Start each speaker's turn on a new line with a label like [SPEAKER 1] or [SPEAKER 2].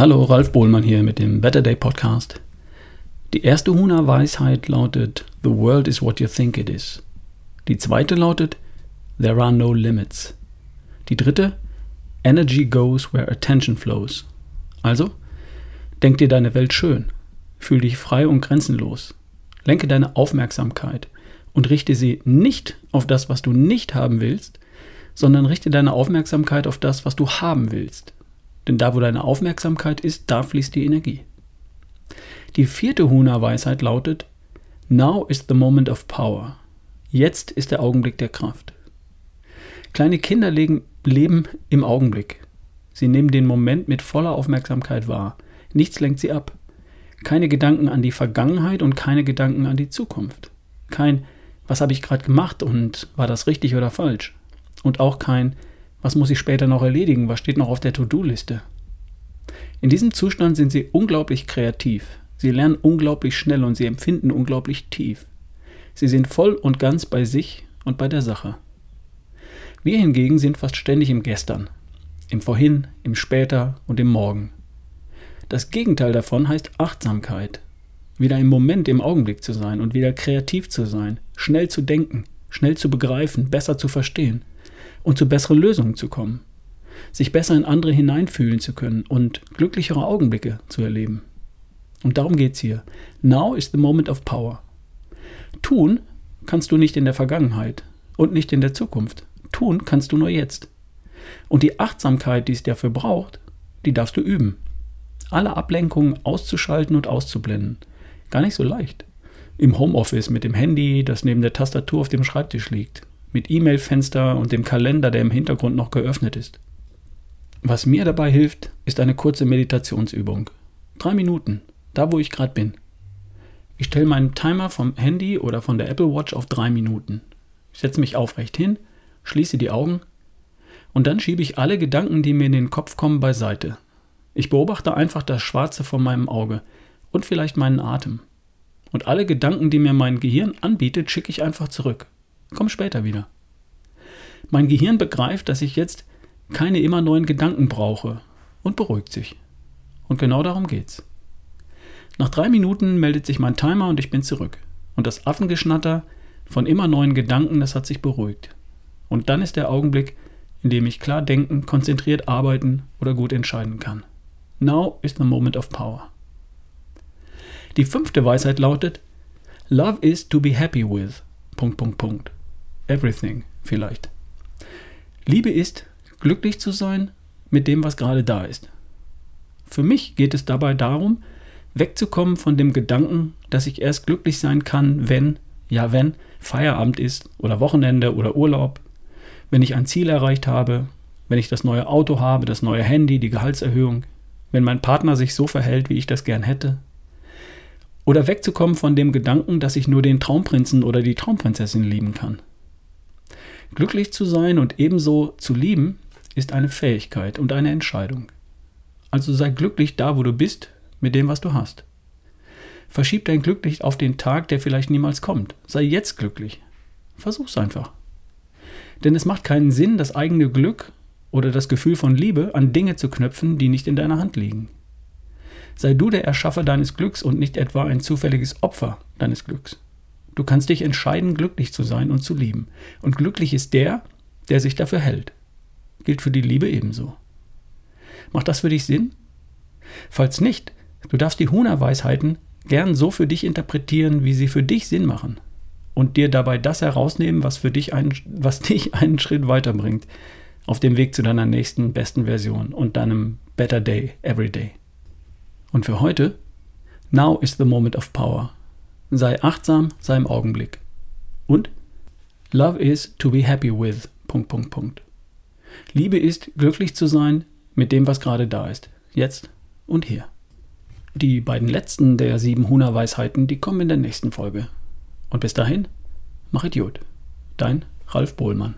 [SPEAKER 1] Hallo, Ralf Bohlmann hier mit dem Better Day Podcast. Die erste Huna-Weisheit lautet: The world is what you think it is. Die zweite lautet: There are no limits. Die dritte: Energy goes where attention flows. Also, denk dir deine Welt schön, fühl dich frei und grenzenlos, lenke deine Aufmerksamkeit und richte sie nicht auf das, was du nicht haben willst, sondern richte deine Aufmerksamkeit auf das, was du haben willst. Denn da, wo deine Aufmerksamkeit ist, da fließt die Energie. Die vierte Huna-Weisheit lautet: Now is the moment of power. Jetzt ist der Augenblick der Kraft. Kleine Kinder legen, leben im Augenblick. Sie nehmen den Moment mit voller Aufmerksamkeit wahr. Nichts lenkt sie ab. Keine Gedanken an die Vergangenheit und keine Gedanken an die Zukunft. Kein, was habe ich gerade gemacht und war das richtig oder falsch? Und auch kein, was muss ich später noch erledigen? Was steht noch auf der To-Do-Liste? In diesem Zustand sind sie unglaublich kreativ. Sie lernen unglaublich schnell und sie empfinden unglaublich tief. Sie sind voll und ganz bei sich und bei der Sache. Wir hingegen sind fast ständig im Gestern, im Vorhin, im Später und im Morgen. Das Gegenteil davon heißt Achtsamkeit. Wieder im Moment, im Augenblick zu sein und wieder kreativ zu sein, schnell zu denken, schnell zu begreifen, besser zu verstehen und zu besseren Lösungen zu kommen, sich besser in andere hineinfühlen zu können und glücklichere Augenblicke zu erleben. Und darum geht es hier. Now is the moment of power. Tun kannst du nicht in der Vergangenheit und nicht in der Zukunft. Tun kannst du nur jetzt. Und die Achtsamkeit, die es dafür braucht, die darfst du üben. Alle Ablenkungen auszuschalten und auszublenden. Gar nicht so leicht. Im Homeoffice mit dem Handy, das neben der Tastatur auf dem Schreibtisch liegt mit E-Mail-Fenster und dem Kalender, der im Hintergrund noch geöffnet ist. Was mir dabei hilft, ist eine kurze Meditationsübung. Drei Minuten, da wo ich gerade bin. Ich stelle meinen Timer vom Handy oder von der Apple Watch auf drei Minuten. Ich setze mich aufrecht hin, schließe die Augen und dann schiebe ich alle Gedanken, die mir in den Kopf kommen, beiseite. Ich beobachte einfach das Schwarze vor meinem Auge und vielleicht meinen Atem. Und alle Gedanken, die mir mein Gehirn anbietet, schicke ich einfach zurück. Komm später wieder. Mein Gehirn begreift, dass ich jetzt keine immer neuen Gedanken brauche und beruhigt sich. Und genau darum geht's. Nach drei Minuten meldet sich mein Timer und ich bin zurück. Und das Affengeschnatter von immer neuen Gedanken, das hat sich beruhigt. Und dann ist der Augenblick, in dem ich klar denken, konzentriert arbeiten oder gut entscheiden kann. Now is the moment of power. Die fünfte Weisheit lautet: Love is to be happy with. Punkt, Punkt, Punkt. Everything vielleicht. Liebe ist, glücklich zu sein mit dem, was gerade da ist. Für mich geht es dabei darum, wegzukommen von dem Gedanken, dass ich erst glücklich sein kann, wenn, ja wenn, Feierabend ist oder Wochenende oder Urlaub, wenn ich ein Ziel erreicht habe, wenn ich das neue Auto habe, das neue Handy, die Gehaltserhöhung, wenn mein Partner sich so verhält, wie ich das gern hätte. Oder wegzukommen von dem Gedanken, dass ich nur den Traumprinzen oder die Traumprinzessin lieben kann. Glücklich zu sein und ebenso zu lieben ist eine Fähigkeit und eine Entscheidung. Also sei glücklich da, wo du bist, mit dem, was du hast. Verschieb dein Glück nicht auf den Tag, der vielleicht niemals kommt. Sei jetzt glücklich. Versuch's einfach. Denn es macht keinen Sinn, das eigene Glück oder das Gefühl von Liebe an Dinge zu knüpfen, die nicht in deiner Hand liegen. Sei du der Erschaffer deines Glücks und nicht etwa ein zufälliges Opfer deines Glücks. Du kannst dich entscheiden, glücklich zu sein und zu lieben. Und glücklich ist der, der sich dafür hält. Gilt für die Liebe ebenso. Macht das für dich Sinn? Falls nicht, du darfst die Huna-Weisheiten gern so für dich interpretieren, wie sie für dich Sinn machen. Und dir dabei das herausnehmen, was, für dich einen, was dich einen Schritt weiterbringt. Auf dem Weg zu deiner nächsten besten Version und deinem Better Day Every Day. Und für heute, now is the moment of power. Sei achtsam, sei im Augenblick. Und Love is to be happy with. Punkt, Punkt, Punkt. Liebe ist, glücklich zu sein mit dem, was gerade da ist. Jetzt und hier. Die beiden letzten der sieben Huna-Weisheiten, die kommen in der nächsten Folge. Und bis dahin, mach Idiot. Dein Ralf Bohlmann.